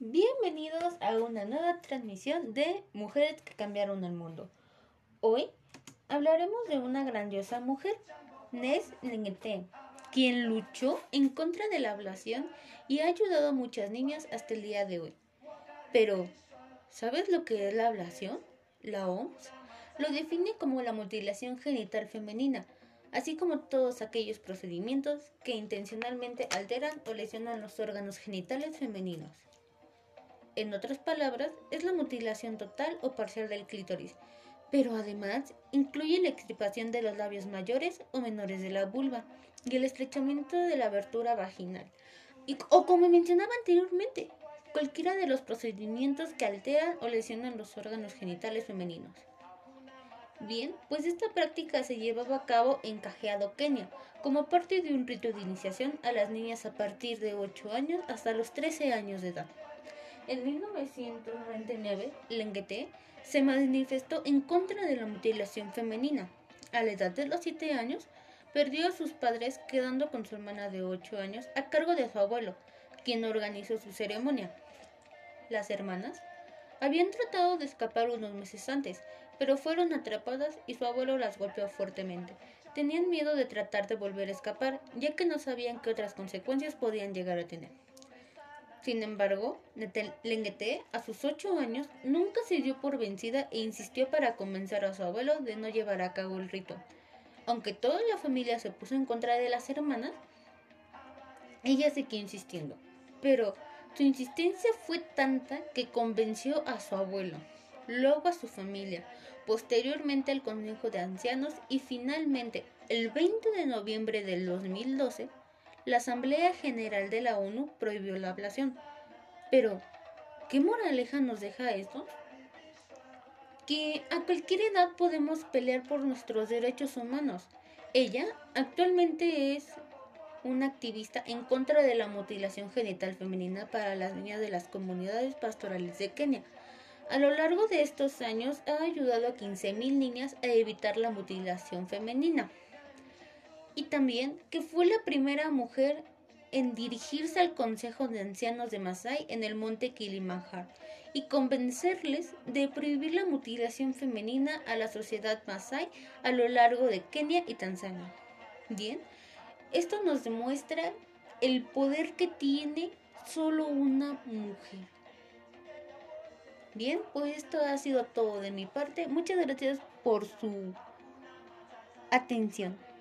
Bienvenidos a una nueva transmisión de Mujeres que cambiaron el mundo. Hoy hablaremos de una grandiosa mujer, Nes Lengete, quien luchó en contra de la ablación y ha ayudado a muchas niñas hasta el día de hoy. Pero, ¿sabes lo que es la ablación? La OMS lo define como la mutilación genital femenina, así como todos aquellos procedimientos que intencionalmente alteran o lesionan los órganos genitales femeninos. En otras palabras, es la mutilación total o parcial del clítoris, pero además incluye la extirpación de los labios mayores o menores de la vulva y el estrechamiento de la abertura vaginal. o como mencionaba anteriormente, cualquiera de los procedimientos que alteran o lesionan los órganos genitales femeninos. Bien, pues esta práctica se llevaba a cabo en Cajeado, Kenia, como parte de un rito de iniciación a las niñas a partir de 8 años hasta los 13 años de edad. En 1999, Lenguete se manifestó en contra de la mutilación femenina. A la edad de los 7 años, perdió a sus padres quedando con su hermana de 8 años a cargo de su abuelo, quien organizó su ceremonia. Las hermanas habían tratado de escapar unos meses antes, pero fueron atrapadas y su abuelo las golpeó fuertemente. Tenían miedo de tratar de volver a escapar, ya que no sabían qué otras consecuencias podían llegar a tener. Sin embargo, Lenguete, a sus ocho años, nunca se dio por vencida e insistió para convencer a su abuelo de no llevar a cabo el rito. Aunque toda la familia se puso en contra de las hermanas, ella siguió insistiendo. Pero su insistencia fue tanta que convenció a su abuelo, luego a su familia, posteriormente al Consejo de Ancianos y finalmente, el 20 de noviembre del 2012, la Asamblea General de la ONU prohibió la ablación. Pero, ¿qué moraleja nos deja esto? Que a cualquier edad podemos pelear por nuestros derechos humanos. Ella actualmente es una activista en contra de la mutilación genital femenina para las niñas de las comunidades pastorales de Kenia. A lo largo de estos años ha ayudado a 15.000 niñas a evitar la mutilación femenina y también que fue la primera mujer en dirigirse al Consejo de Ancianos de Masai en el monte Kilimanjaro y convencerles de prohibir la mutilación femenina a la sociedad Masai a lo largo de Kenia y Tanzania. Bien, esto nos demuestra el poder que tiene solo una mujer. Bien, pues esto ha sido todo de mi parte. Muchas gracias por su atención.